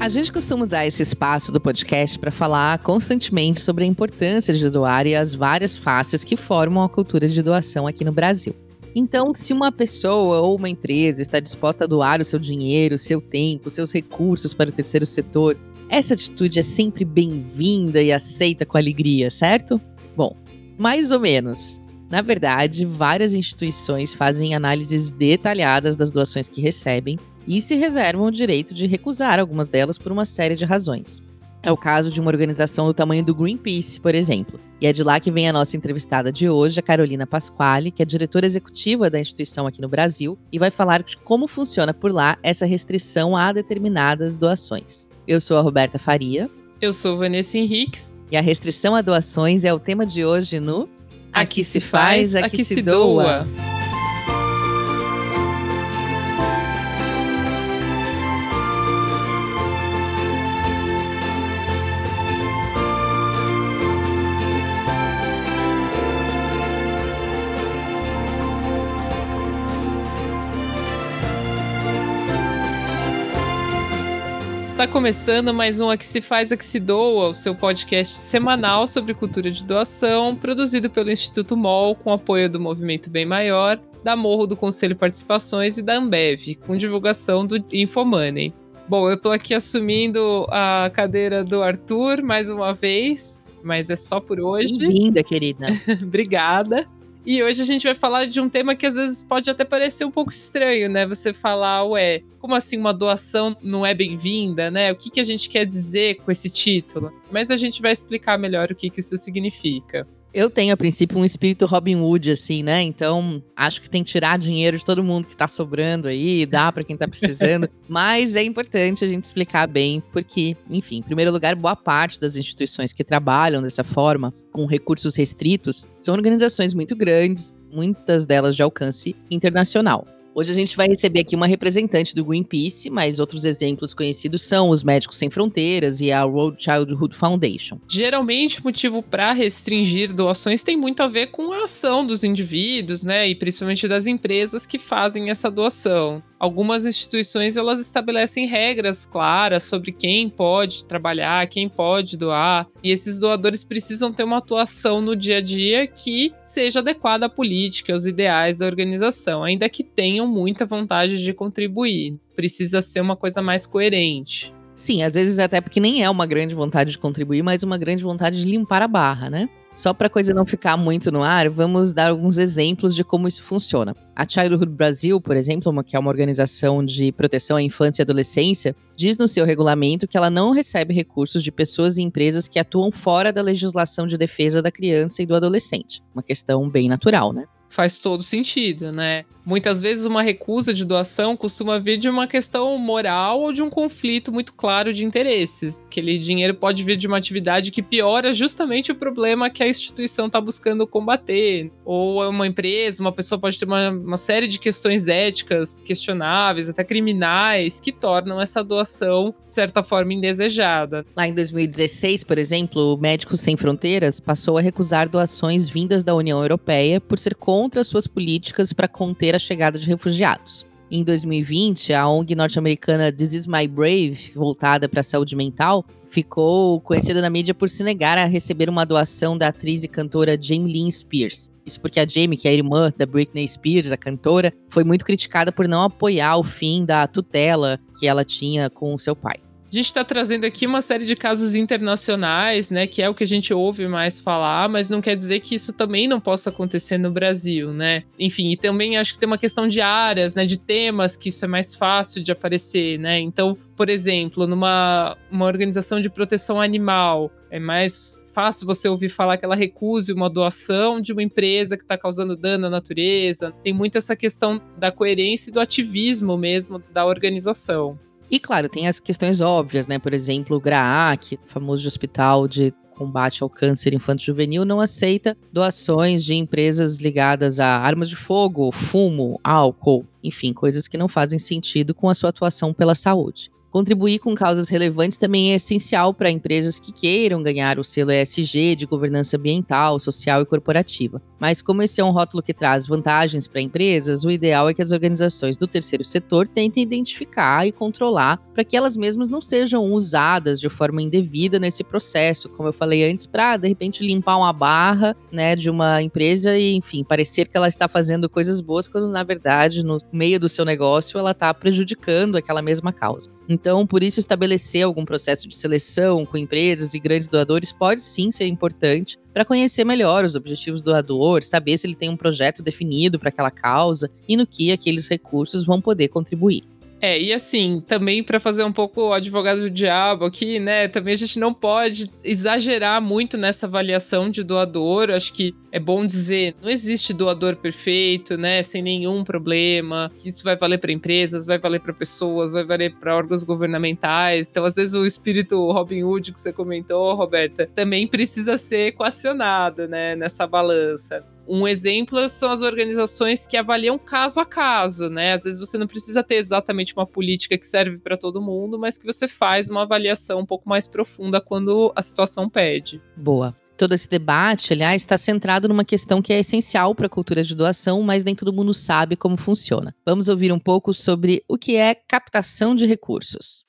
A gente costuma usar esse espaço do podcast para falar constantemente sobre a importância de doar e as várias faces que formam a cultura de doação aqui no Brasil. Então, se uma pessoa ou uma empresa está disposta a doar o seu dinheiro, seu tempo, seus recursos para o terceiro setor, essa atitude é sempre bem-vinda e aceita com alegria, certo? Bom, mais ou menos. Na verdade, várias instituições fazem análises detalhadas das doações que recebem e se reservam o direito de recusar algumas delas por uma série de razões. É o caso de uma organização do tamanho do Greenpeace, por exemplo. E é de lá que vem a nossa entrevistada de hoje, a Carolina Pasquale, que é diretora executiva da instituição aqui no Brasil, e vai falar de como funciona por lá essa restrição a determinadas doações. Eu sou a Roberta Faria. Eu sou Vanessa Henriques. E a restrição a doações é o tema de hoje no Aqui se faz, aqui, aqui se doa. doa. Está começando mais um Aqui Se Faz, Aqui Se Doa, o seu podcast semanal sobre cultura de doação, produzido pelo Instituto MOL, com apoio do Movimento Bem Maior, da Morro do Conselho Participações e da Ambev, com divulgação do Infomoney. Bom, eu estou aqui assumindo a cadeira do Arthur mais uma vez, mas é só por hoje. Bem-vinda, querida. Obrigada. E hoje a gente vai falar de um tema que às vezes pode até parecer um pouco estranho, né? Você falar, ué, como assim uma doação não é bem-vinda, né? O que, que a gente quer dizer com esse título? Mas a gente vai explicar melhor o que, que isso significa. Eu tenho, a princípio, um espírito Robin Hood, assim, né? Então, acho que tem que tirar dinheiro de todo mundo que tá sobrando aí, dá para quem tá precisando. Mas é importante a gente explicar bem, porque, enfim, em primeiro lugar, boa parte das instituições que trabalham dessa forma, com recursos restritos, são organizações muito grandes, muitas delas de alcance internacional. Hoje a gente vai receber aqui uma representante do Greenpeace, mas outros exemplos conhecidos são os Médicos Sem Fronteiras e a World Childhood Foundation. Geralmente, o motivo para restringir doações tem muito a ver com a ação dos indivíduos, né, e principalmente das empresas que fazem essa doação algumas instituições elas estabelecem regras claras sobre quem pode trabalhar, quem pode doar, e esses doadores precisam ter uma atuação no dia a dia que seja adequada à política, aos ideais da organização, ainda que tenham muita vontade de contribuir. Precisa ser uma coisa mais coerente. Sim, às vezes até porque nem é uma grande vontade de contribuir, mas uma grande vontade de limpar a barra, né? Só para a coisa não ficar muito no ar, vamos dar alguns exemplos de como isso funciona. A Childhood Brasil, por exemplo, uma, que é uma organização de proteção à infância e adolescência, diz no seu regulamento que ela não recebe recursos de pessoas e empresas que atuam fora da legislação de defesa da criança e do adolescente. Uma questão bem natural, né? faz todo sentido, né? Muitas vezes uma recusa de doação costuma vir de uma questão moral ou de um conflito muito claro de interesses. Aquele dinheiro pode vir de uma atividade que piora justamente o problema que a instituição está buscando combater. Ou é uma empresa, uma pessoa pode ter uma, uma série de questões éticas questionáveis, até criminais, que tornam essa doação, de certa forma, indesejada. Lá em 2016, por exemplo, o Médicos Sem Fronteiras passou a recusar doações vindas da União Europeia por ser contra suas políticas para conter a chegada de refugiados. Em 2020, a ONG norte-americana This Is My Brave, voltada para a saúde mental, ficou conhecida na mídia por se negar a receber uma doação da atriz e cantora Jamie Lynn Spears. Isso porque a Jamie, que é a irmã da Britney Spears, a cantora, foi muito criticada por não apoiar o fim da tutela que ela tinha com seu pai. A gente está trazendo aqui uma série de casos internacionais, né, que é o que a gente ouve mais falar, mas não quer dizer que isso também não possa acontecer no Brasil, né? Enfim, e também acho que tem uma questão de áreas, né, de temas que isso é mais fácil de aparecer, né? Então, por exemplo, numa uma organização de proteção animal, é mais fácil você ouvir falar que ela recuse uma doação de uma empresa que está causando dano à natureza. Tem muito essa questão da coerência e do ativismo mesmo da organização. E claro, tem as questões óbvias, né? Por exemplo, o GRAAC, famoso hospital de combate ao câncer infanto-juvenil, não aceita doações de empresas ligadas a armas de fogo, fumo, álcool, enfim, coisas que não fazem sentido com a sua atuação pela saúde. Contribuir com causas relevantes também é essencial para empresas que queiram ganhar o selo ESG de governança ambiental, social e corporativa. Mas, como esse é um rótulo que traz vantagens para empresas, o ideal é que as organizações do terceiro setor tentem identificar e controlar para que elas mesmas não sejam usadas de forma indevida nesse processo, como eu falei antes, para de repente limpar uma barra né, de uma empresa e, enfim, parecer que ela está fazendo coisas boas, quando na verdade, no meio do seu negócio, ela está prejudicando aquela mesma causa. Então, por isso, estabelecer algum processo de seleção com empresas e grandes doadores pode sim ser importante para conhecer melhor os objetivos do doador, saber se ele tem um projeto definido para aquela causa e no que aqueles recursos vão poder contribuir. É, e assim, também para fazer um pouco o advogado do diabo aqui, né? Também a gente não pode exagerar muito nessa avaliação de doador. Acho que é bom dizer, não existe doador perfeito, né? Sem nenhum problema. Isso vai valer para empresas, vai valer para pessoas, vai valer para órgãos governamentais. Então, às vezes o espírito Robin Hood que você comentou, Roberta, também precisa ser equacionado, né, nessa balança. Um exemplo são as organizações que avaliam caso a caso, né? Às vezes você não precisa ter exatamente uma política que serve para todo mundo, mas que você faz uma avaliação um pouco mais profunda quando a situação pede. Boa. Todo esse debate, aliás, está centrado numa questão que é essencial para a cultura de doação, mas nem todo mundo sabe como funciona. Vamos ouvir um pouco sobre o que é captação de recursos.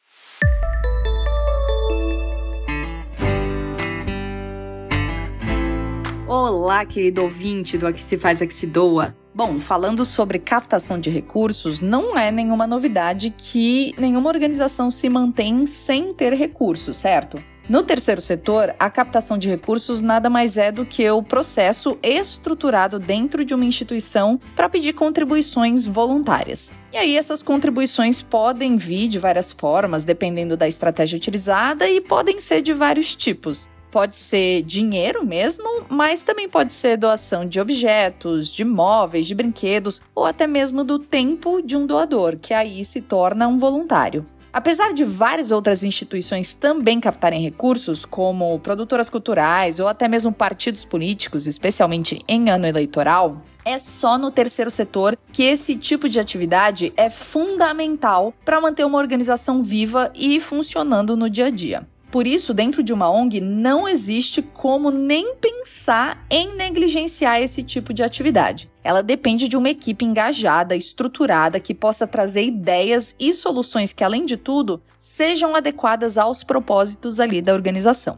Olá, querido ouvinte do Aqui Se Faz Aqui Se Doa. Bom, falando sobre captação de recursos, não é nenhuma novidade que nenhuma organização se mantém sem ter recursos, certo? No terceiro setor, a captação de recursos nada mais é do que o processo estruturado dentro de uma instituição para pedir contribuições voluntárias. E aí, essas contribuições podem vir de várias formas, dependendo da estratégia utilizada, e podem ser de vários tipos. Pode ser dinheiro mesmo, mas também pode ser doação de objetos, de móveis, de brinquedos ou até mesmo do tempo de um doador, que aí se torna um voluntário. Apesar de várias outras instituições também captarem recursos, como produtoras culturais ou até mesmo partidos políticos, especialmente em ano eleitoral, é só no terceiro setor que esse tipo de atividade é fundamental para manter uma organização viva e funcionando no dia a dia. Por isso, dentro de uma ONG, não existe como nem pensar em negligenciar esse tipo de atividade. Ela depende de uma equipe engajada, estruturada, que possa trazer ideias e soluções que, além de tudo, sejam adequadas aos propósitos ali da organização.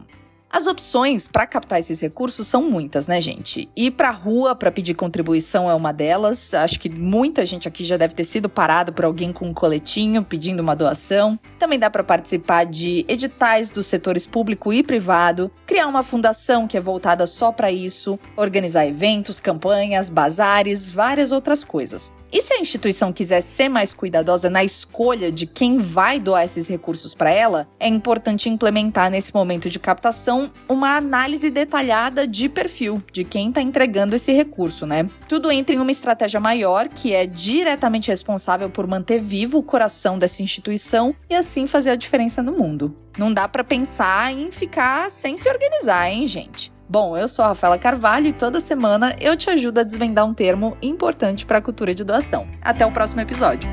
As opções para captar esses recursos são muitas, né, gente? Ir para a rua para pedir contribuição é uma delas. Acho que muita gente aqui já deve ter sido parado por alguém com um coletinho pedindo uma doação. Também dá para participar de editais dos setores público e privado, criar uma fundação que é voltada só para isso, organizar eventos, campanhas, bazares, várias outras coisas. E se a instituição quiser ser mais cuidadosa na escolha de quem vai doar esses recursos para ela, é importante implementar nesse momento de captação uma análise detalhada de perfil de quem está entregando esse recurso, né? Tudo entra em uma estratégia maior que é diretamente responsável por manter vivo o coração dessa instituição e assim fazer a diferença no mundo. Não dá para pensar em ficar sem se organizar, hein, gente? Bom, eu sou a Rafaela Carvalho e toda semana eu te ajudo a desvendar um termo importante para a cultura de doação. Até o próximo episódio.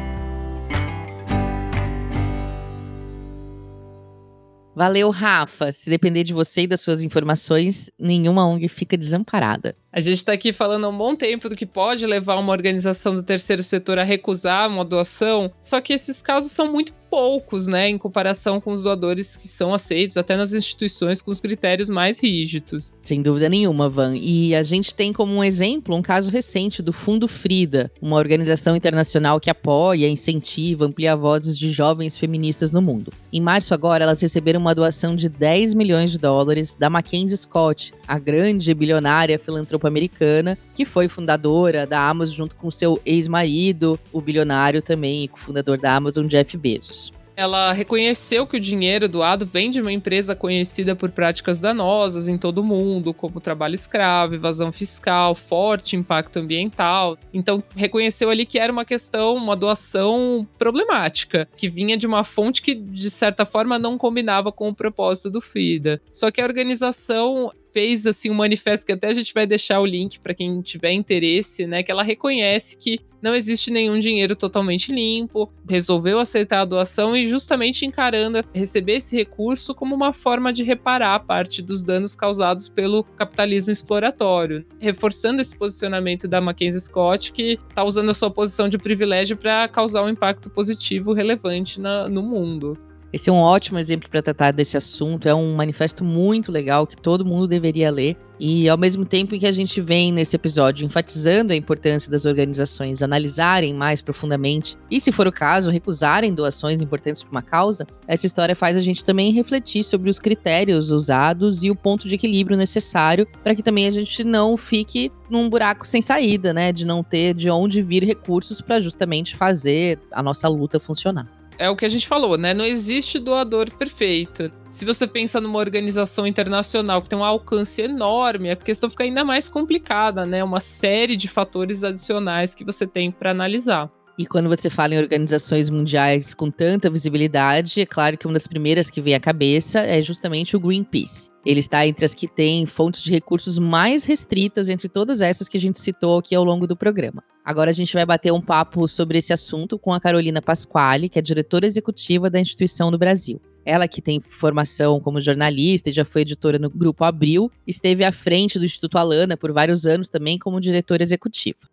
Valeu, Rafa. Se depender de você e das suas informações, nenhuma ONG fica desamparada. A gente está aqui falando há um bom tempo do que pode levar uma organização do terceiro setor a recusar uma doação, só que esses casos são muito poucos, né, em comparação com os doadores que são aceitos até nas instituições com os critérios mais rígidos. Sem dúvida nenhuma, Van. E a gente tem como um exemplo um caso recente do Fundo Frida, uma organização internacional que apoia, incentiva, amplia vozes de jovens feministas no mundo. Em março agora, elas receberam uma doação de 10 milhões de dólares da Mackenzie Scott, a grande bilionária filantropa americana, que foi fundadora da Amazon junto com seu ex-marido, o bilionário também e fundador da Amazon, Jeff Bezos. Ela reconheceu que o dinheiro doado vem de uma empresa conhecida por práticas danosas em todo o mundo, como trabalho escravo, evasão fiscal, forte impacto ambiental. Então, reconheceu ali que era uma questão, uma doação problemática, que vinha de uma fonte que, de certa forma, não combinava com o propósito do FIDA. Só que a organização fez assim um manifesto que até a gente vai deixar o link para quem tiver interesse, né, que ela reconhece que não existe nenhum dinheiro totalmente limpo, resolveu aceitar a doação e justamente encarando receber esse recurso como uma forma de reparar parte dos danos causados pelo capitalismo exploratório, reforçando esse posicionamento da Mackenzie Scott que está usando a sua posição de privilégio para causar um impacto positivo relevante na, no mundo. Esse é um ótimo exemplo para tratar desse assunto. É um manifesto muito legal que todo mundo deveria ler. E ao mesmo tempo que a gente vem nesse episódio enfatizando a importância das organizações analisarem mais profundamente e, se for o caso, recusarem doações importantes para uma causa, essa história faz a gente também refletir sobre os critérios usados e o ponto de equilíbrio necessário para que também a gente não fique num buraco sem saída, né? De não ter de onde vir recursos para justamente fazer a nossa luta funcionar é o que a gente falou, né? Não existe doador perfeito. Se você pensa numa organização internacional que tem um alcance enorme, a questão fica ainda mais complicada, né? Uma série de fatores adicionais que você tem para analisar. E quando você fala em organizações mundiais com tanta visibilidade, é claro que uma das primeiras que vem à cabeça é justamente o Greenpeace. Ele está entre as que têm fontes de recursos mais restritas entre todas essas que a gente citou aqui ao longo do programa. Agora a gente vai bater um papo sobre esse assunto com a Carolina Pasquale, que é diretora executiva da instituição no Brasil. Ela que tem formação como jornalista e já foi editora no Grupo Abril, esteve à frente do Instituto Alana por vários anos também como diretora executiva.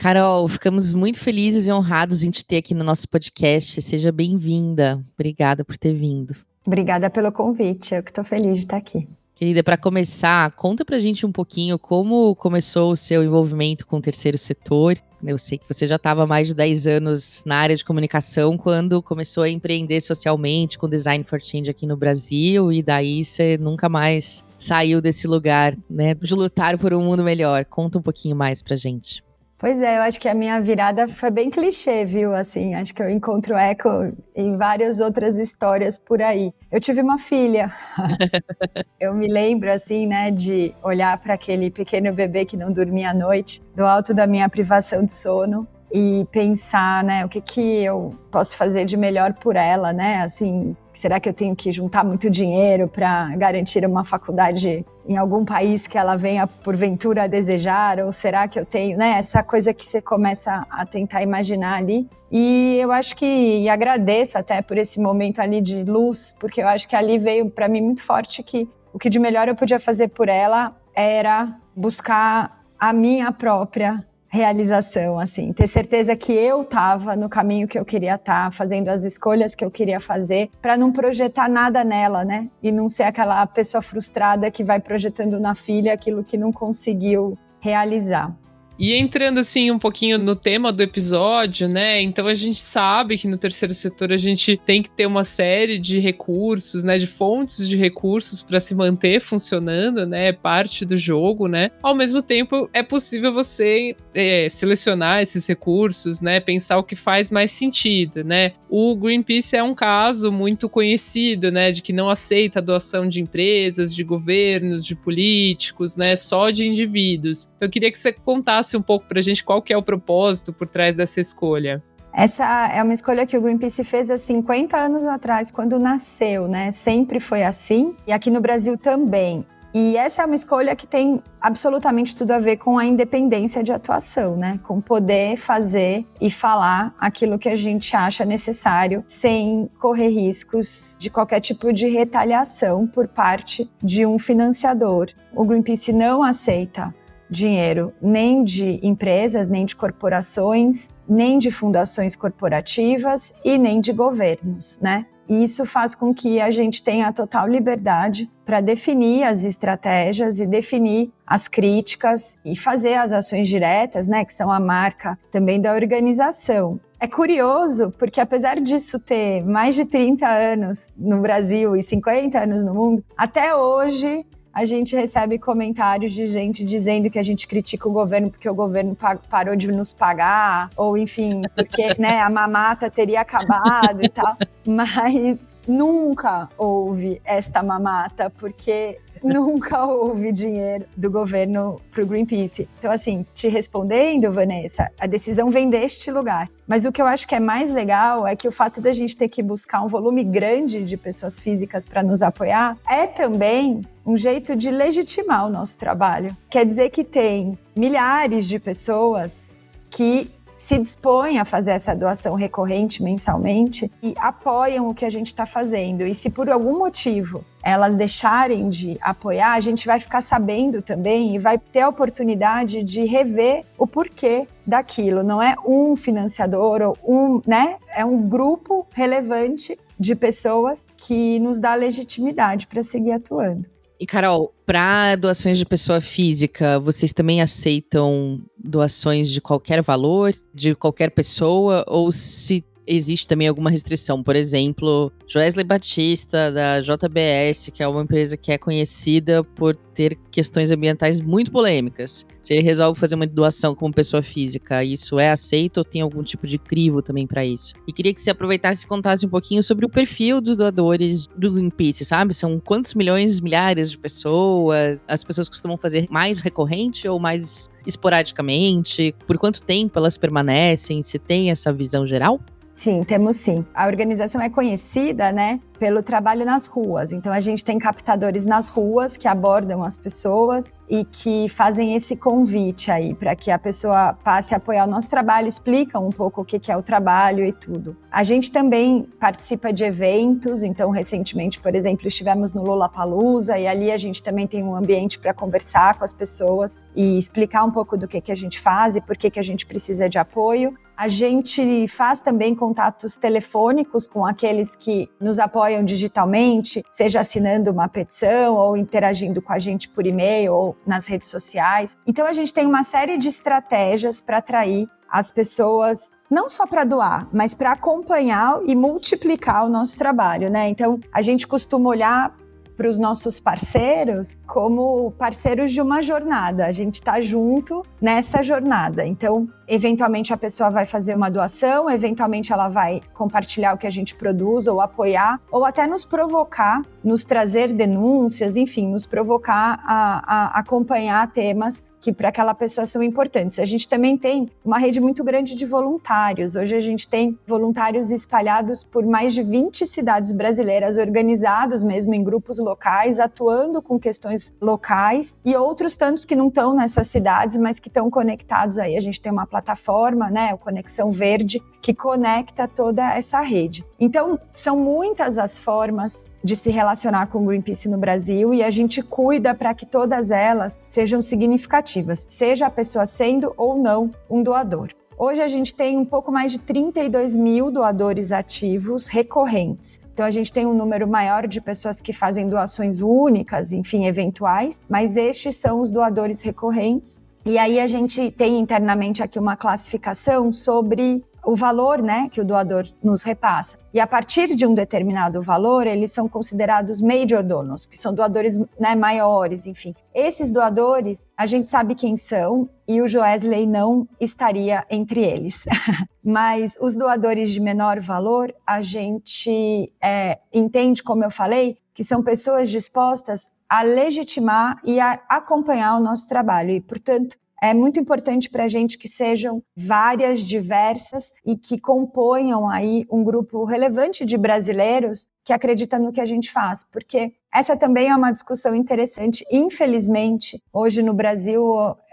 Carol, ficamos muito felizes e honrados em te ter aqui no nosso podcast. Seja bem-vinda. Obrigada por ter vindo. Obrigada pelo convite. Eu que estou feliz de estar aqui. Querida, para começar, conta pra gente um pouquinho como começou o seu envolvimento com o terceiro setor. Eu sei que você já estava mais de 10 anos na área de comunicação quando começou a empreender socialmente com Design for Change aqui no Brasil e daí você nunca mais saiu desse lugar, né, de lutar por um mundo melhor. Conta um pouquinho mais pra gente. Pois é, eu acho que a minha virada foi bem clichê, viu? Assim, acho que eu encontro eco em várias outras histórias por aí. Eu tive uma filha. eu me lembro, assim, né, de olhar para aquele pequeno bebê que não dormia à noite, do alto da minha privação de sono, e pensar, né, o que que eu posso fazer de melhor por ela, né? Assim, será que eu tenho que juntar muito dinheiro para garantir uma faculdade em algum país que ela venha porventura a desejar? Ou será que eu tenho, né, essa coisa que você começa a tentar imaginar ali? E eu acho que e agradeço até por esse momento ali de luz, porque eu acho que ali veio para mim muito forte que o que de melhor eu podia fazer por ela era buscar a minha própria realização, assim, ter certeza que eu estava no caminho que eu queria estar, tá, fazendo as escolhas que eu queria fazer, para não projetar nada nela, né? E não ser aquela pessoa frustrada que vai projetando na filha aquilo que não conseguiu realizar. E entrando assim um pouquinho no tema do episódio, né? Então a gente sabe que no terceiro setor a gente tem que ter uma série de recursos, né? De fontes de recursos para se manter funcionando, né? É parte do jogo, né? Ao mesmo tempo, é possível você é, selecionar esses recursos, né? Pensar o que faz mais sentido, né? O Greenpeace é um caso muito conhecido, né? De que não aceita a doação de empresas, de governos, de políticos, né? Só de indivíduos. Então eu queria que você contasse um pouco para a gente qual que é o propósito por trás dessa escolha. Essa é uma escolha que o Greenpeace fez há 50 anos atrás, quando nasceu, né? Sempre foi assim, e aqui no Brasil também. E essa é uma escolha que tem absolutamente tudo a ver com a independência de atuação, né? Com poder fazer e falar aquilo que a gente acha necessário sem correr riscos de qualquer tipo de retaliação por parte de um financiador. O Greenpeace não aceita dinheiro nem de empresas, nem de corporações, nem de fundações corporativas e nem de governos, né? E isso faz com que a gente tenha total liberdade para definir as estratégias e definir as críticas e fazer as ações diretas, né, que são a marca também da organização. É curioso, porque apesar disso ter mais de 30 anos no Brasil e 50 anos no mundo, até hoje a gente recebe comentários de gente dizendo que a gente critica o governo porque o governo parou de nos pagar, ou enfim, porque né, a mamata teria acabado e tal. Mas nunca houve esta mamata, porque nunca houve dinheiro do governo para o Greenpeace. Então, assim, te respondendo, Vanessa, a decisão vem deste lugar. Mas o que eu acho que é mais legal é que o fato da gente ter que buscar um volume grande de pessoas físicas para nos apoiar é também um jeito de legitimar o nosso trabalho. Quer dizer que tem milhares de pessoas que se dispõem a fazer essa doação recorrente mensalmente e apoiam o que a gente está fazendo. E se por algum motivo elas deixarem de apoiar, a gente vai ficar sabendo também e vai ter a oportunidade de rever o porquê daquilo. Não é um financiador ou um, né? É um grupo relevante de pessoas que nos dá legitimidade para seguir atuando. E Carol, para doações de pessoa física, vocês também aceitam doações de qualquer valor, de qualquer pessoa, ou se existe também alguma restrição. Por exemplo, Joesley Batista, da JBS, que é uma empresa que é conhecida por ter questões ambientais muito polêmicas. Se ele resolve fazer uma doação como pessoa física, isso é aceito ou tem algum tipo de crivo também para isso? E queria que você aproveitasse e contasse um pouquinho sobre o perfil dos doadores do Greenpeace, sabe? São quantos milhões, milhares de pessoas? As pessoas costumam fazer mais recorrente ou mais esporadicamente? Por quanto tempo elas permanecem? Se tem essa visão geral? Sim, temos sim. A organização é conhecida, né, pelo trabalho nas ruas. Então a gente tem captadores nas ruas que abordam as pessoas e que fazem esse convite aí para que a pessoa passe a apoiar o nosso trabalho, explicam um pouco o que é o trabalho e tudo. A gente também participa de eventos, então recentemente, por exemplo, estivemos no Lula Palusa e ali a gente também tem um ambiente para conversar com as pessoas e explicar um pouco do que que a gente faz e por que que a gente precisa de apoio. A gente faz também contatos telefônicos com aqueles que nos apoiam digitalmente, seja assinando uma petição ou interagindo com a gente por e-mail ou nas redes sociais. Então a gente tem uma série de estratégias para atrair as pessoas não só para doar, mas para acompanhar e multiplicar o nosso trabalho, né? Então, a gente costuma olhar para os nossos parceiros como parceiros de uma jornada. A gente está junto nessa jornada. Então, eventualmente a pessoa vai fazer uma doação, eventualmente ela vai compartilhar o que a gente produz ou apoiar, ou até nos provocar, nos trazer denúncias, enfim, nos provocar a, a acompanhar temas que para aquela pessoa são importantes. A gente também tem uma rede muito grande de voluntários. Hoje a gente tem voluntários espalhados por mais de 20 cidades brasileiras, organizados mesmo em grupos locais, atuando com questões locais, e outros tantos que não estão nessas cidades, mas que estão conectados aí. A gente tem uma plataforma, né, o Conexão Verde, que conecta toda essa rede. Então, são muitas as formas de se relacionar com o Greenpeace no Brasil e a gente cuida para que todas elas sejam significativas, seja a pessoa sendo ou não um doador. Hoje a gente tem um pouco mais de 32 mil doadores ativos recorrentes. Então a gente tem um número maior de pessoas que fazem doações únicas, enfim, eventuais, mas estes são os doadores recorrentes. E aí a gente tem internamente aqui uma classificação sobre o valor né, que o doador nos repassa. E a partir de um determinado valor, eles são considerados major donors, que são doadores né, maiores, enfim. Esses doadores, a gente sabe quem são e o Joesley não estaria entre eles. Mas os doadores de menor valor, a gente é, entende, como eu falei, que são pessoas dispostas a legitimar e a acompanhar o nosso trabalho. E, portanto, é muito importante para a gente que sejam várias, diversas e que componham aí um grupo relevante de brasileiros que acredita no que a gente faz, porque essa também é uma discussão interessante. Infelizmente, hoje no Brasil,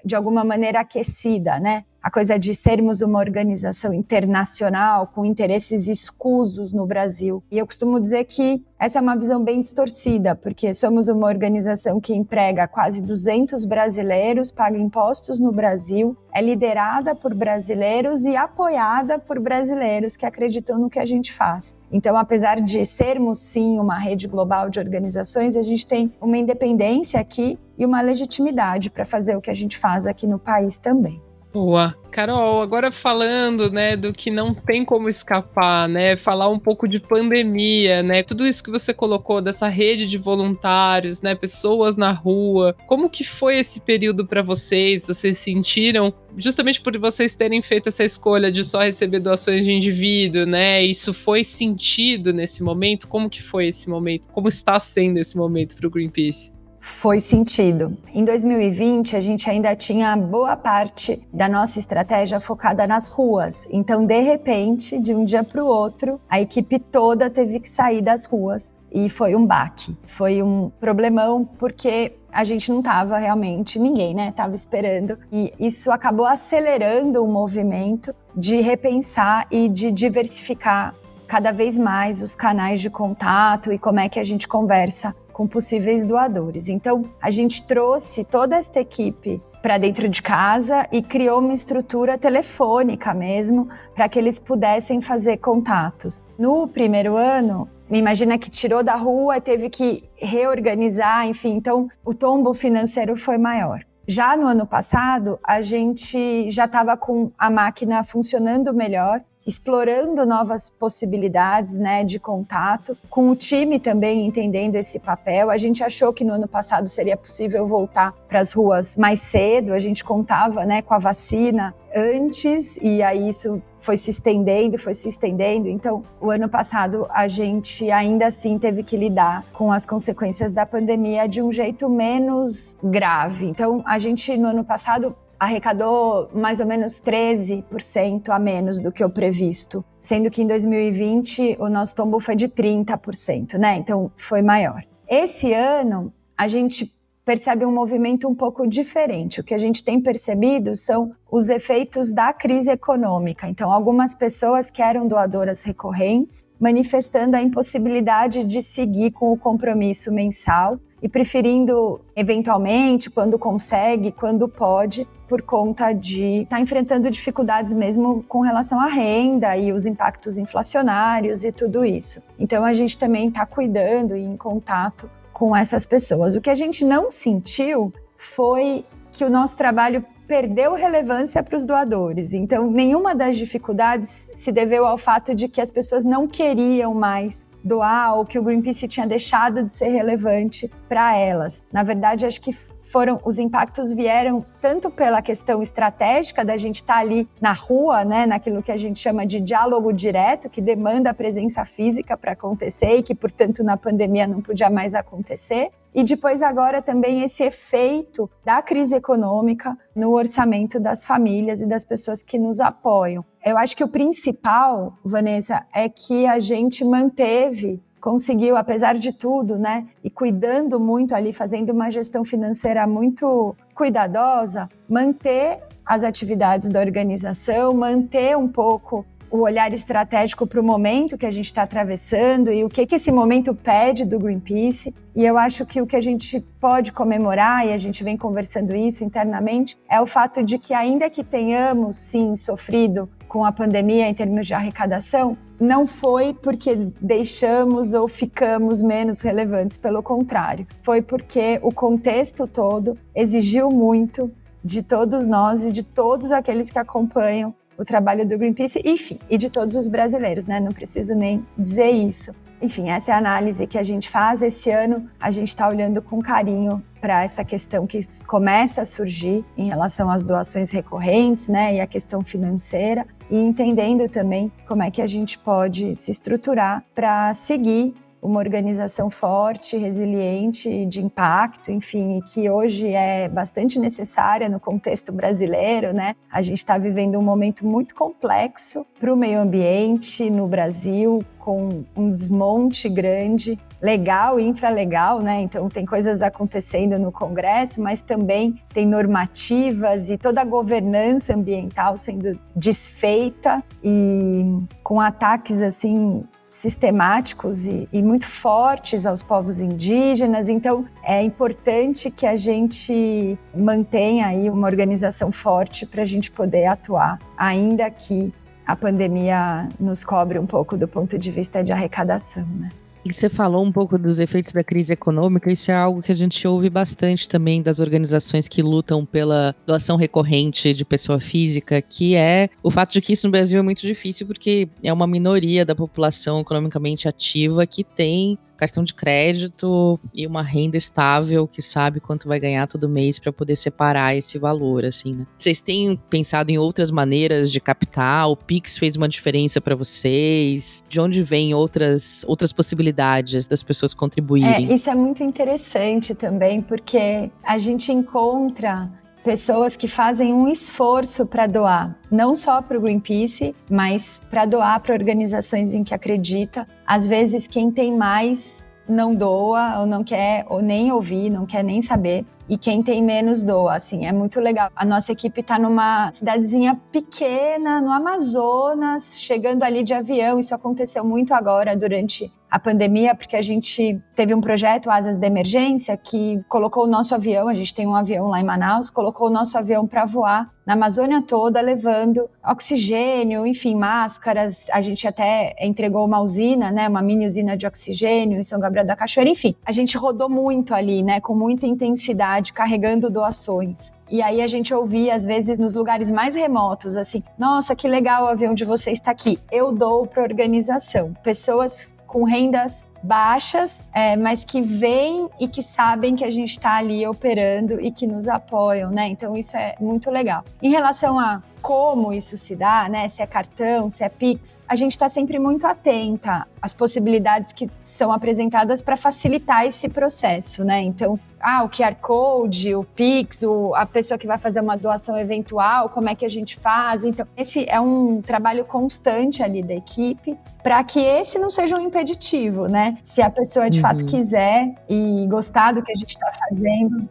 de alguma maneira aquecida, né? A coisa de sermos uma organização internacional com interesses escusos no Brasil. E eu costumo dizer que essa é uma visão bem distorcida, porque somos uma organização que emprega quase 200 brasileiros, paga impostos no Brasil, é liderada por brasileiros e apoiada por brasileiros que acreditam no que a gente faz. Então, apesar de sermos sim uma rede global de organizações, a gente tem uma independência aqui e uma legitimidade para fazer o que a gente faz aqui no país também. Boa. Carol, agora falando, né, do que não tem como escapar, né, falar um pouco de pandemia, né, tudo isso que você colocou dessa rede de voluntários, né, pessoas na rua, como que foi esse período para vocês? Vocês sentiram, justamente por vocês terem feito essa escolha de só receber doações de indivíduo, né, isso foi sentido nesse momento? Como que foi esse momento? Como está sendo esse momento para o Greenpeace? Foi sentido. Em 2020, a gente ainda tinha boa parte da nossa estratégia focada nas ruas. Então, de repente, de um dia para o outro, a equipe toda teve que sair das ruas e foi um baque. Foi um problemão porque a gente não estava realmente, ninguém, né, estava esperando. E isso acabou acelerando o movimento de repensar e de diversificar cada vez mais os canais de contato e como é que a gente conversa com possíveis doadores. Então, a gente trouxe toda esta equipe para dentro de casa e criou uma estrutura telefônica mesmo para que eles pudessem fazer contatos. No primeiro ano, me imagina que tirou da rua, teve que reorganizar, enfim, então o tombo financeiro foi maior. Já no ano passado, a gente já estava com a máquina funcionando melhor explorando novas possibilidades né, de contato, com o time também entendendo esse papel. A gente achou que no ano passado seria possível voltar para as ruas mais cedo, a gente contava né, com a vacina antes, e aí isso foi se estendendo, foi se estendendo. Então, o ano passado a gente ainda assim teve que lidar com as consequências da pandemia de um jeito menos grave. Então, a gente no ano passado arrecadou mais ou menos 13% a menos do que o previsto, sendo que em 2020 o nosso tombo foi de 30%, né? Então foi maior. Esse ano a gente percebe um movimento um pouco diferente. O que a gente tem percebido são os efeitos da crise econômica. Então, algumas pessoas que eram doadoras recorrentes manifestando a impossibilidade de seguir com o compromisso mensal e preferindo, eventualmente, quando consegue, quando pode, por conta de estar tá enfrentando dificuldades mesmo com relação à renda e os impactos inflacionários e tudo isso. Então a gente também está cuidando e em contato com essas pessoas. O que a gente não sentiu foi que o nosso trabalho perdeu relevância para os doadores. Então, nenhuma das dificuldades se deveu ao fato de que as pessoas não queriam mais doar ou que o Greenpeace tinha deixado de ser relevante para elas. Na verdade, acho que foram os impactos vieram tanto pela questão estratégica da gente estar tá ali na rua, né, naquilo que a gente chama de diálogo direto, que demanda a presença física para acontecer e que, portanto, na pandemia não podia mais acontecer. E depois agora também esse efeito da crise econômica no orçamento das famílias e das pessoas que nos apoiam. Eu acho que o principal, Vanessa, é que a gente manteve conseguiu, apesar de tudo, né, e cuidando muito ali, fazendo uma gestão financeira muito cuidadosa, manter as atividades da organização, manter um pouco o olhar estratégico para o momento que a gente está atravessando e o que, que esse momento pede do Greenpeace. E eu acho que o que a gente pode comemorar, e a gente vem conversando isso internamente, é o fato de que, ainda que tenhamos, sim, sofrido com a pandemia em termos de arrecadação, não foi porque deixamos ou ficamos menos relevantes, pelo contrário. Foi porque o contexto todo exigiu muito de todos nós e de todos aqueles que acompanham o trabalho do Greenpeace, enfim, e de todos os brasileiros, né? Não preciso nem dizer isso. Enfim, essa é a análise que a gente faz. Esse ano a gente está olhando com carinho para essa questão que começa a surgir em relação às doações recorrentes, né, e a questão financeira, e entendendo também como é que a gente pode se estruturar para seguir uma organização forte, resiliente, de impacto, enfim, e que hoje é bastante necessária no contexto brasileiro, né? A gente está vivendo um momento muito complexo para o meio ambiente no Brasil, com um desmonte grande, legal e infralegal, né? Então tem coisas acontecendo no Congresso, mas também tem normativas e toda a governança ambiental sendo desfeita e com ataques assim sistemáticos e, e, muito fortes aos povos indígenas. Então, é importante que a gente mantenha aí uma organização forte para a gente poder atuar, ainda que a pandemia nos cobre um pouco do ponto de vista de arrecadação, né? E você falou um pouco dos efeitos da crise econômica, isso é algo que a gente ouve bastante também das organizações que lutam pela doação recorrente de pessoa física, que é o fato de que isso no Brasil é muito difícil porque é uma minoria da população economicamente ativa que tem cartão de crédito e uma renda estável que sabe quanto vai ganhar todo mês para poder separar esse valor, assim, né? Vocês têm pensado em outras maneiras de captar? O Pix fez uma diferença para vocês? De onde vêm outras outras possibilidades das pessoas contribuírem? É, isso é muito interessante também, porque a gente encontra pessoas que fazem um esforço para doar, não só para o Greenpeace, mas para doar para organizações em que acredita. Às vezes, quem tem mais não doa ou não quer ou nem ouvir, não quer nem saber e quem tem menos doa, assim, é muito legal. A nossa equipe está numa cidadezinha pequena, no Amazonas, chegando ali de avião, isso aconteceu muito agora durante a pandemia, porque a gente teve um projeto Asas de Emergência que colocou o nosso avião, a gente tem um avião lá em Manaus, colocou o nosso avião para voar na Amazônia toda, levando oxigênio, enfim, máscaras. A gente até entregou uma usina, né, uma mini usina de oxigênio em São Gabriel da Cachoeira, enfim. A gente rodou muito ali, né, com muita intensidade, carregando doações. E aí a gente ouvia, às vezes, nos lugares mais remotos, assim: nossa, que legal o avião de vocês está aqui. Eu dou para organização. Pessoas com rendas baixas, é, mas que vêm e que sabem que a gente está ali operando e que nos apoiam, né? Então isso é muito legal. Em relação a como isso se dá, né? Se é cartão, se é Pix, a gente está sempre muito atenta às possibilidades que são apresentadas para facilitar esse processo, né? Então, ah, o QR Code, o Pix, o, a pessoa que vai fazer uma doação eventual, como é que a gente faz? Então, esse é um trabalho constante ali da equipe para que esse não seja um impeditivo, né? Se a pessoa de uhum. fato quiser e gostar do que a gente está fazendo.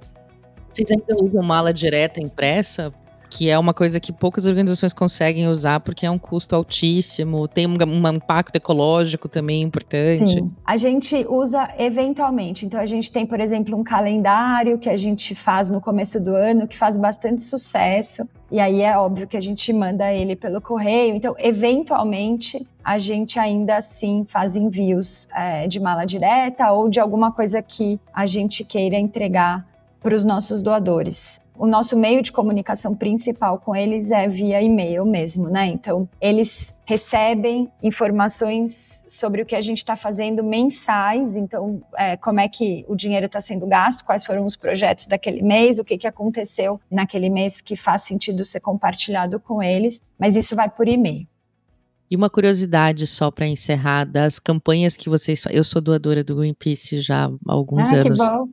Vocês ainda usam mala direta impressa? Que é uma coisa que poucas organizações conseguem usar porque é um custo altíssimo, tem um, um, impacto ecológico também importante. Sim. A gente usa eventualmente. Então a gente tem, por exemplo, um calendário que a gente faz no começo do ano que faz bastante sucesso. E aí é óbvio que a gente manda ele pelo correio. Então, eventualmente, a gente ainda assim faz envios é, de mala direta ou de alguma coisa que a gente queira entregar para os nossos doadores o nosso meio de comunicação principal com eles é via e-mail mesmo, né? Então, eles recebem informações sobre o que a gente está fazendo mensais, então, é, como é que o dinheiro está sendo gasto, quais foram os projetos daquele mês, o que, que aconteceu naquele mês que faz sentido ser compartilhado com eles, mas isso vai por e-mail. E uma curiosidade só para encerrar das campanhas que vocês. Eu sou doadora do Greenpeace já há alguns ah, anos. Que bom.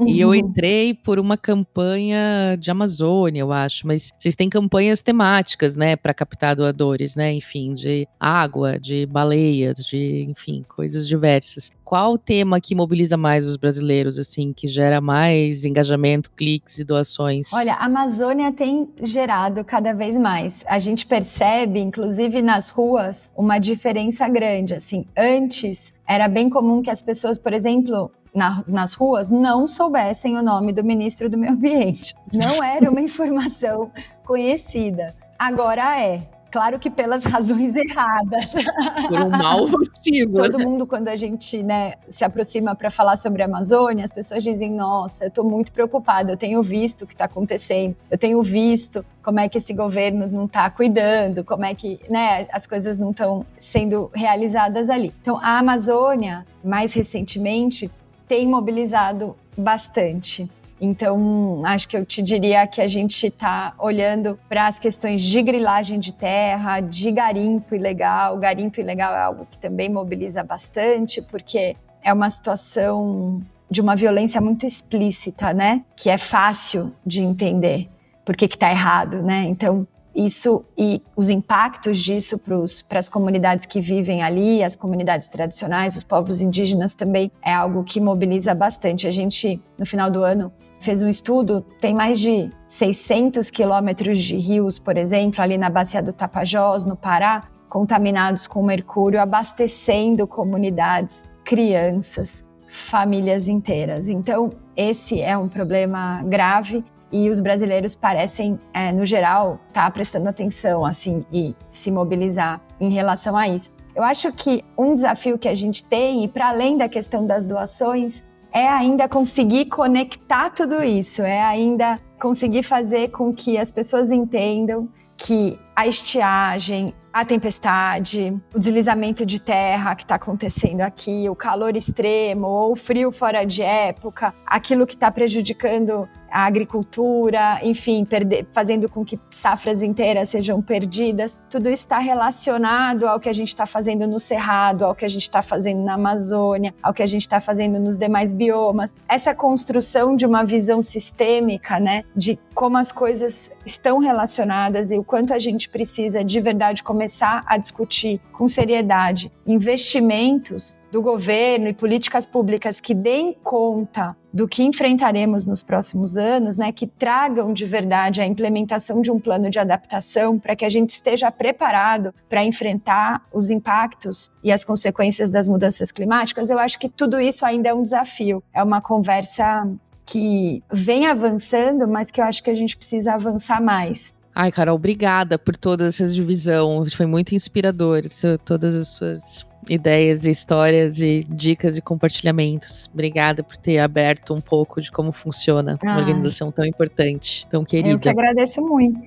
E eu uhum. entrei por uma campanha de Amazônia, eu acho, mas vocês têm campanhas temáticas, né, para captar doadores, né, enfim, de água, de baleias, de, enfim, coisas diversas. Qual o tema que mobiliza mais os brasileiros, assim, que gera mais engajamento, cliques e doações? Olha, a Amazônia tem gerado cada vez mais. A gente percebe, inclusive nas ruas, uma diferença grande. Assim, antes era bem comum que as pessoas, por exemplo, na, nas ruas não soubessem o nome do ministro do Meio Ambiente. Não era uma informação conhecida. Agora é. Claro que pelas razões erradas. Por um mau motivo. Todo né? mundo, quando a gente né, se aproxima para falar sobre a Amazônia, as pessoas dizem: Nossa, eu estou muito preocupada, eu tenho visto o que está acontecendo, eu tenho visto como é que esse governo não está cuidando, como é que né, as coisas não estão sendo realizadas ali. Então, a Amazônia, mais recentemente, tem mobilizado bastante. Então, acho que eu te diria que a gente está olhando para as questões de grilagem de terra, de garimpo ilegal. Garimpo ilegal é algo que também mobiliza bastante, porque é uma situação de uma violência muito explícita, né? Que é fácil de entender por que está errado, né? Então, isso e os impactos disso para as comunidades que vivem ali, as comunidades tradicionais, os povos indígenas também é algo que mobiliza bastante. A gente, no final do ano, fez um estudo, tem mais de 600 quilômetros de rios, por exemplo, ali na bacia do Tapajós, no Pará, contaminados com mercúrio, abastecendo comunidades, crianças, famílias inteiras. Então, esse é um problema grave e os brasileiros parecem, é, no geral, estar tá prestando atenção assim e se mobilizar em relação a isso. Eu acho que um desafio que a gente tem, e para além da questão das doações, é ainda conseguir conectar tudo isso, é ainda conseguir fazer com que as pessoas entendam que a estiagem, a tempestade, o deslizamento de terra que está acontecendo aqui, o calor extremo ou o frio fora de época, aquilo que está prejudicando a agricultura, enfim, perder, fazendo com que safras inteiras sejam perdidas. Tudo isso está relacionado ao que a gente está fazendo no Cerrado, ao que a gente está fazendo na Amazônia, ao que a gente está fazendo nos demais biomas. Essa construção de uma visão sistêmica, né, de como as coisas estão relacionadas e o quanto a gente precisa de verdade começar a discutir com seriedade investimentos do governo e políticas públicas que deem conta do que enfrentaremos nos próximos anos, né, que tragam de verdade a implementação de um plano de adaptação para que a gente esteja preparado para enfrentar os impactos e as consequências das mudanças climáticas, eu acho que tudo isso ainda é um desafio. É uma conversa que vem avançando, mas que eu acho que a gente precisa avançar mais. Ai, Carol, obrigada por toda essa divisão. Foi muito inspirador todas as suas ideias, histórias e dicas e compartilhamentos. Obrigada por ter aberto um pouco de como funciona uma organização tão importante, tão querida. Eu que agradeço muito.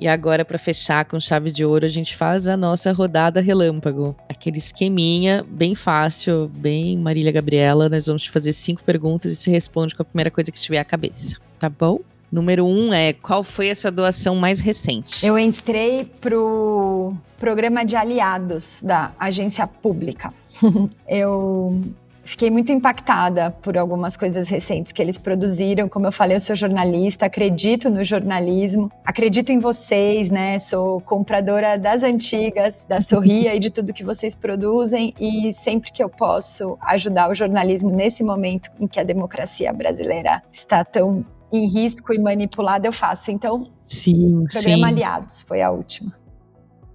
E agora, para fechar com chave de ouro, a gente faz a nossa rodada relâmpago. Aquele esqueminha bem fácil, bem Marília Gabriela. Nós vamos te fazer cinco perguntas e você responde com a primeira coisa que tiver à cabeça. Tá bom? Número um é qual foi a sua doação mais recente? Eu entrei pro programa de aliados da agência pública. eu fiquei muito impactada por algumas coisas recentes que eles produziram. Como eu falei, eu sou jornalista, acredito no jornalismo, acredito em vocês, né? Sou compradora das antigas, da Sorria e de tudo que vocês produzem e sempre que eu posso ajudar o jornalismo nesse momento em que a democracia brasileira está tão em risco e manipulada, eu faço. Então, sim, programa sim. Aliados foi a última.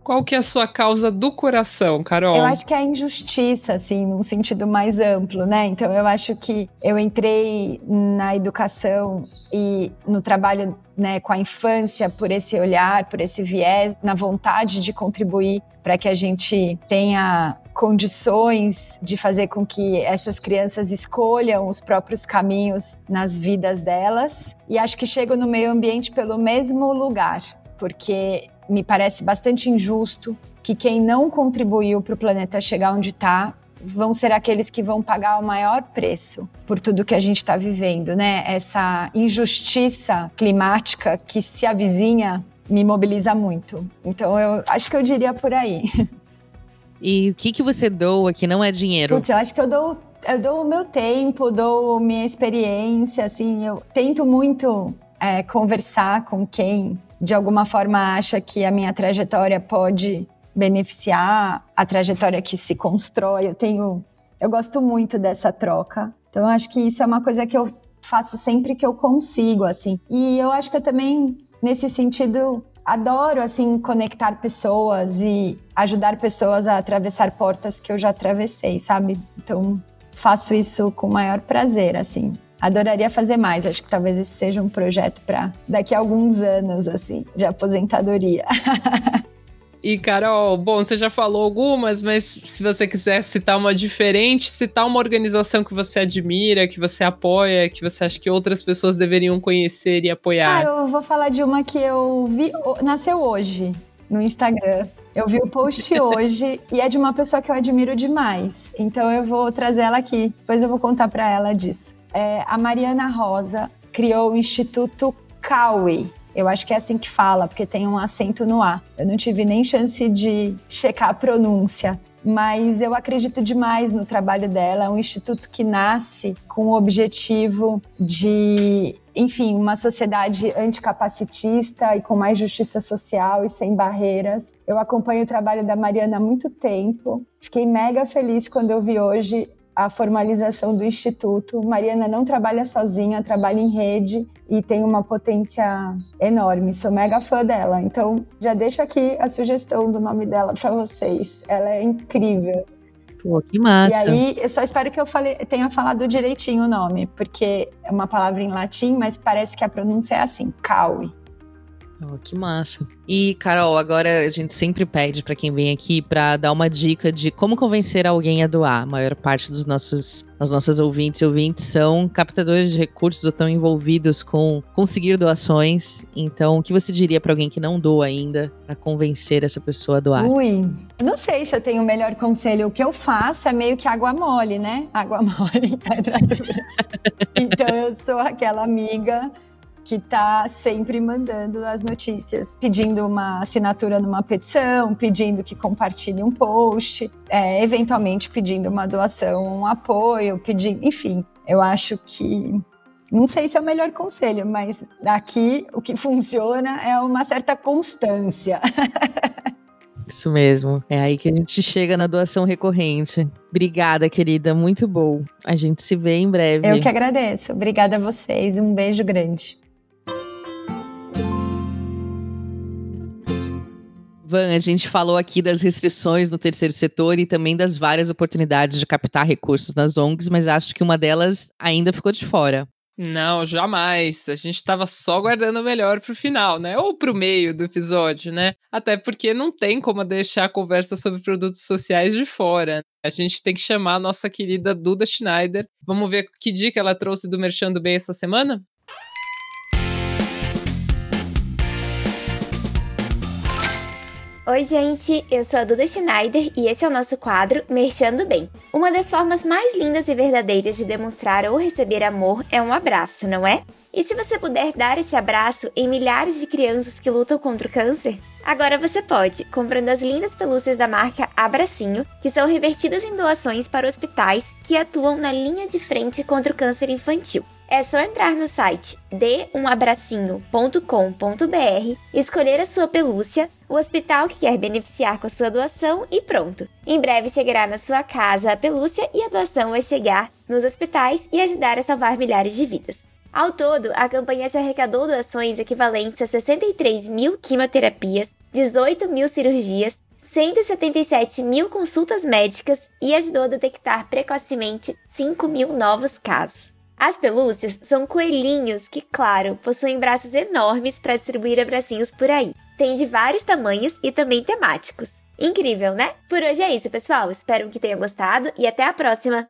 Qual que é a sua causa do coração, Carol? Eu acho que é a injustiça, assim, num sentido mais amplo, né? Então, eu acho que eu entrei na educação e no trabalho né, com a infância por esse olhar, por esse viés, na vontade de contribuir para que a gente tenha condições de fazer com que essas crianças escolham os próprios caminhos nas vidas delas. E acho que chego no meio ambiente pelo mesmo lugar, porque me parece bastante injusto que quem não contribuiu para o planeta chegar onde está vão ser aqueles que vão pagar o maior preço por tudo que a gente está vivendo, né? Essa injustiça climática que se avizinha me mobiliza muito. Então eu acho que eu diria por aí. E o que que você doa que não é dinheiro? Putz, eu acho que eu dou eu dou o meu tempo, dou minha experiência, assim, eu tento muito é, conversar com quem de alguma forma acha que a minha trajetória pode beneficiar a trajetória que se constrói. Eu tenho, eu gosto muito dessa troca. Então eu acho que isso é uma coisa que eu faço sempre que eu consigo, assim. E eu acho que eu também nesse sentido adoro assim conectar pessoas e ajudar pessoas a atravessar portas que eu já atravessei, sabe? Então faço isso com o maior prazer, assim. Adoraria fazer mais. Acho que talvez esse seja um projeto para daqui a alguns anos, assim, de aposentadoria. E, Carol, bom, você já falou algumas, mas se você quiser citar uma diferente, citar uma organização que você admira, que você apoia, que você acha que outras pessoas deveriam conhecer e apoiar. Ah, eu vou falar de uma que eu vi, nasceu hoje no Instagram. Eu vi o post hoje e é de uma pessoa que eu admiro demais. Então eu vou trazer ela aqui. Depois eu vou contar para ela disso. É, a Mariana Rosa criou o Instituto Cauê eu acho que é assim que fala, porque tem um acento no A. Eu não tive nem chance de checar a pronúncia, mas eu acredito demais no trabalho dela. É um instituto que nasce com o objetivo de, enfim, uma sociedade anticapacitista e com mais justiça social e sem barreiras. Eu acompanho o trabalho da Mariana há muito tempo. Fiquei mega feliz quando eu vi hoje a formalização do instituto. Mariana não trabalha sozinha, trabalha em rede e tem uma potência enorme. Sou mega fã dela. Então, já deixo aqui a sugestão do nome dela para vocês. Ela é incrível. Pô, que massa. E aí, eu só espero que eu fale, tenha falado direitinho o nome, porque é uma palavra em latim, mas parece que a pronúncia é assim, Caui. Oh, que massa. E, Carol, agora a gente sempre pede para quem vem aqui para dar uma dica de como convencer alguém a doar. A maior parte dos nossos, das nossas ouvintes e ouvintes são captadores de recursos ou estão envolvidos com conseguir doações. Então, o que você diria para alguém que não doa ainda para convencer essa pessoa a doar? Ui, não sei se eu tenho o melhor conselho. O que eu faço é meio que água mole, né? Água mole, pedra dura. então, eu sou aquela amiga que está sempre mandando as notícias, pedindo uma assinatura numa petição, pedindo que compartilhe um post, é, eventualmente pedindo uma doação, um apoio, pedindo, enfim. Eu acho que não sei se é o melhor conselho, mas aqui o que funciona é uma certa constância. Isso mesmo. É aí que a gente chega na doação recorrente. Obrigada, querida. Muito bom. A gente se vê em breve. Eu que agradeço. Obrigada a vocês. Um beijo grande. Van, a gente falou aqui das restrições no terceiro setor e também das várias oportunidades de captar recursos nas ONGs, mas acho que uma delas ainda ficou de fora. Não, jamais. A gente estava só guardando o melhor para o final, né? Ou para o meio do episódio, né? Até porque não tem como deixar a conversa sobre produtos sociais de fora. A gente tem que chamar a nossa querida Duda Schneider. Vamos ver que dica ela trouxe do Merchando Bem essa semana? Oi, gente, eu sou a Duda Schneider e esse é o nosso quadro Merchando Bem. Uma das formas mais lindas e verdadeiras de demonstrar ou receber amor é um abraço, não é? E se você puder dar esse abraço em milhares de crianças que lutam contra o câncer? Agora você pode, comprando as lindas pelúcias da marca Abracinho, que são revertidas em doações para hospitais que atuam na linha de frente contra o câncer infantil. É só entrar no site deumabracinho.com.br, escolher a sua pelúcia, o hospital que quer beneficiar com a sua doação e pronto. Em breve chegará na sua casa a pelúcia e a doação vai chegar nos hospitais e ajudar a salvar milhares de vidas. Ao todo, a campanha já arrecadou doações equivalentes a 63 mil quimioterapias, 18 mil cirurgias, 177 mil consultas médicas e ajudou a detectar precocemente 5 mil novos casos. As pelúcias são coelhinhos que, claro, possuem braços enormes para distribuir abracinhos por aí. Tem de vários tamanhos e também temáticos. Incrível, né? Por hoje é isso, pessoal. Espero que tenham gostado e até a próxima!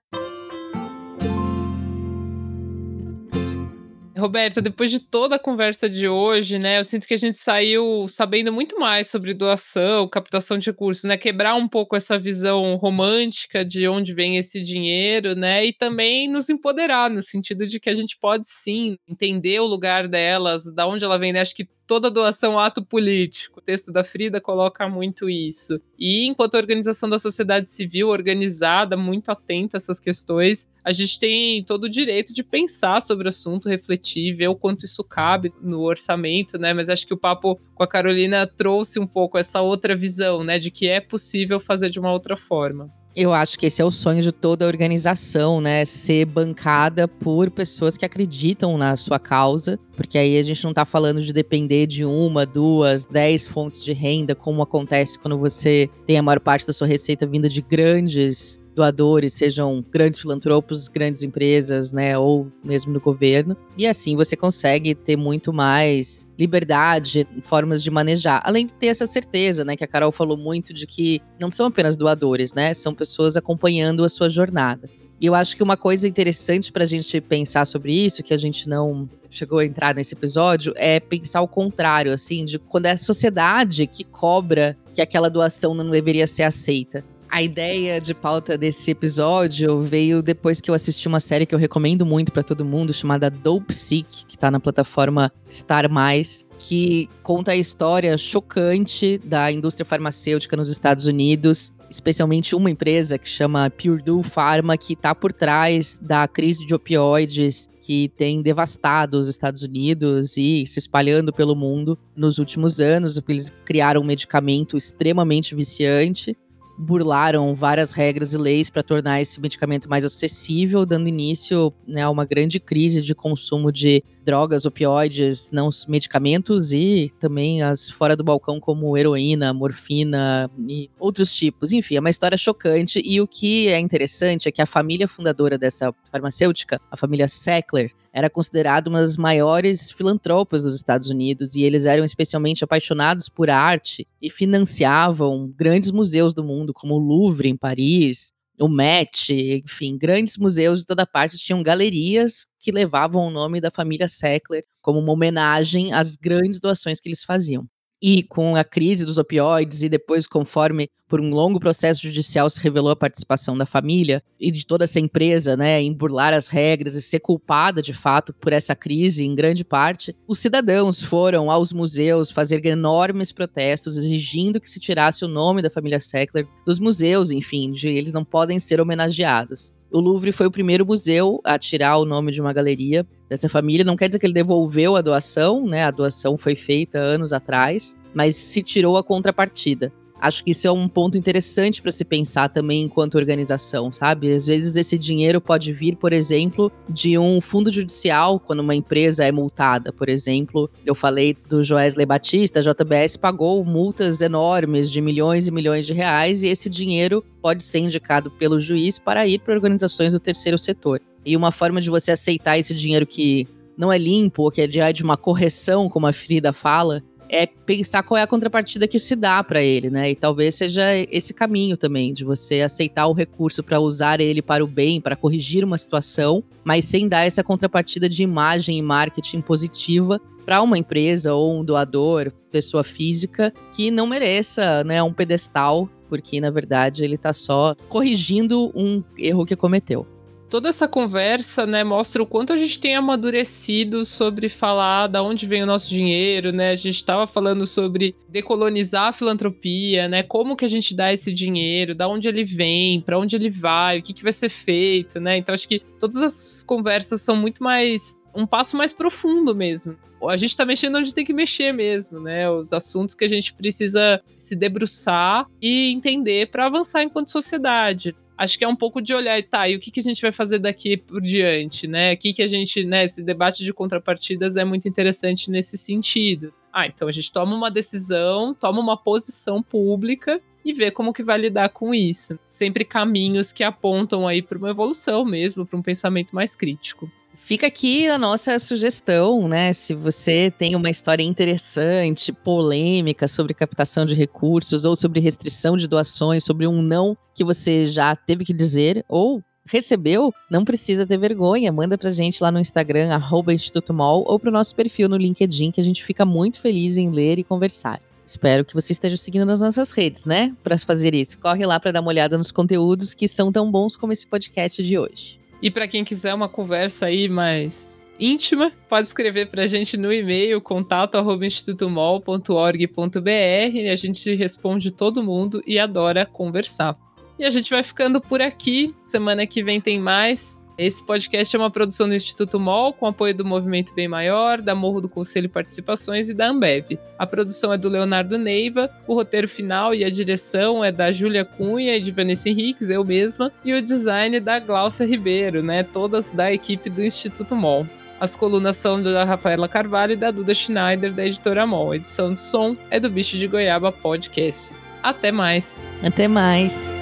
Roberta, depois de toda a conversa de hoje, né, eu sinto que a gente saiu sabendo muito mais sobre doação, captação de recursos, né, quebrar um pouco essa visão romântica de onde vem esse dinheiro, né, e também nos empoderar no sentido de que a gente pode sim entender o lugar delas, da onde ela vem, né? Acho que toda doação ato político. O texto da Frida coloca muito isso. E enquanto organização da sociedade civil organizada, muito atenta a essas questões, a gente tem todo o direito de pensar sobre o assunto, refletir, ver o quanto isso cabe no orçamento, né? Mas acho que o papo com a Carolina trouxe um pouco essa outra visão, né, de que é possível fazer de uma outra forma. Eu acho que esse é o sonho de toda a organização, né? Ser bancada por pessoas que acreditam na sua causa, porque aí a gente não tá falando de depender de uma, duas, dez fontes de renda, como acontece quando você tem a maior parte da sua receita vinda de grandes doadores, sejam grandes filantropos, grandes empresas, né, ou mesmo no governo. E assim você consegue ter muito mais liberdade, formas de manejar, além de ter essa certeza, né, que a Carol falou muito de que não são apenas doadores, né, são pessoas acompanhando a sua jornada. E eu acho que uma coisa interessante para a gente pensar sobre isso, que a gente não chegou a entrar nesse episódio, é pensar o contrário, assim, de quando é a sociedade que cobra que aquela doação não deveria ser aceita. A ideia de pauta desse episódio veio depois que eu assisti uma série que eu recomendo muito para todo mundo, chamada Dope que tá na plataforma Star Mais, que conta a história chocante da indústria farmacêutica nos Estados Unidos, especialmente uma empresa que chama Purdue Pharma, que está por trás da crise de opioides que tem devastado os Estados Unidos e se espalhando pelo mundo nos últimos anos, porque eles criaram um medicamento extremamente viciante burlaram várias regras e leis para tornar esse medicamento mais acessível, dando início né, a uma grande crise de consumo de drogas, opioides, não medicamentos e também as fora do balcão como heroína, morfina e outros tipos. Enfim, é uma história chocante e o que é interessante é que a família fundadora dessa farmacêutica, a família Sackler, era considerada uma das maiores filantropas dos Estados Unidos e eles eram especialmente apaixonados por arte e financiavam grandes museus do mundo, como o Louvre em Paris, o Met, enfim, grandes museus de toda parte tinham galerias que levavam o nome da família Sackler como uma homenagem às grandes doações que eles faziam. E com a crise dos opioides e depois, conforme por um longo processo judicial se revelou a participação da família e de toda essa empresa, né, em burlar as regras e ser culpada de fato por essa crise em grande parte, os cidadãos foram aos museus fazer enormes protestos exigindo que se tirasse o nome da família Sackler dos museus, enfim, de eles não podem ser homenageados. O Louvre foi o primeiro museu a tirar o nome de uma galeria dessa família. Não quer dizer que ele devolveu a doação, né? A doação foi feita anos atrás, mas se tirou a contrapartida. Acho que isso é um ponto interessante para se pensar também enquanto organização, sabe? Às vezes esse dinheiro pode vir, por exemplo, de um fundo judicial, quando uma empresa é multada. Por exemplo, eu falei do Joesley Batista, a JBS pagou multas enormes de milhões e milhões de reais e esse dinheiro pode ser indicado pelo juiz para ir para organizações do terceiro setor. E uma forma de você aceitar esse dinheiro que não é limpo, ou que é de uma correção, como a Frida fala, é pensar qual é a contrapartida que se dá para ele, né? E talvez seja esse caminho também de você aceitar o recurso para usar ele para o bem, para corrigir uma situação, mas sem dar essa contrapartida de imagem e marketing positiva para uma empresa ou um doador, pessoa física que não mereça, né, um pedestal, porque na verdade ele está só corrigindo um erro que cometeu toda essa conversa, né, mostra o quanto a gente tem amadurecido sobre falar da onde vem o nosso dinheiro, né? A gente estava falando sobre decolonizar a filantropia, né? Como que a gente dá esse dinheiro, da onde ele vem, para onde ele vai, o que, que vai ser feito, né? Então acho que todas as conversas são muito mais um passo mais profundo mesmo. A gente tá mexendo onde tem que mexer mesmo, né? Os assuntos que a gente precisa se debruçar e entender para avançar enquanto sociedade acho que é um pouco de olhar, tá, e o que, que a gente vai fazer daqui por diante, né? O que, que a gente, né, esse debate de contrapartidas é muito interessante nesse sentido. Ah, então a gente toma uma decisão, toma uma posição pública e vê como que vai lidar com isso. Sempre caminhos que apontam aí para uma evolução mesmo, para um pensamento mais crítico. Fica aqui a nossa sugestão, né? Se você tem uma história interessante, polêmica sobre captação de recursos ou sobre restrição de doações, sobre um não que você já teve que dizer ou recebeu, não precisa ter vergonha. Manda pra gente lá no Instagram, arroba Instituto Mol, ou pro nosso perfil no LinkedIn, que a gente fica muito feliz em ler e conversar. Espero que você esteja seguindo nas nossas redes, né? Para fazer isso, corre lá para dar uma olhada nos conteúdos que são tão bons como esse podcast de hoje. E para quem quiser uma conversa aí mais íntima, pode escrever para a gente no e-mail contato@institutomol.org.br. A gente responde todo mundo e adora conversar. E a gente vai ficando por aqui. Semana que vem tem mais. Esse podcast é uma produção do Instituto MOL, com apoio do Movimento Bem Maior, da Morro do Conselho Participações e da Ambev. A produção é do Leonardo Neiva, o roteiro final e a direção é da Júlia Cunha e de Vanessa Henriques, eu mesma, e o design da Glaucia Ribeiro, né? Todas da equipe do Instituto MOL. As colunas são da Rafaela Carvalho e da Duda Schneider, da editora MOL. A edição de som é do Bicho de Goiaba Podcasts. Até mais. Até mais.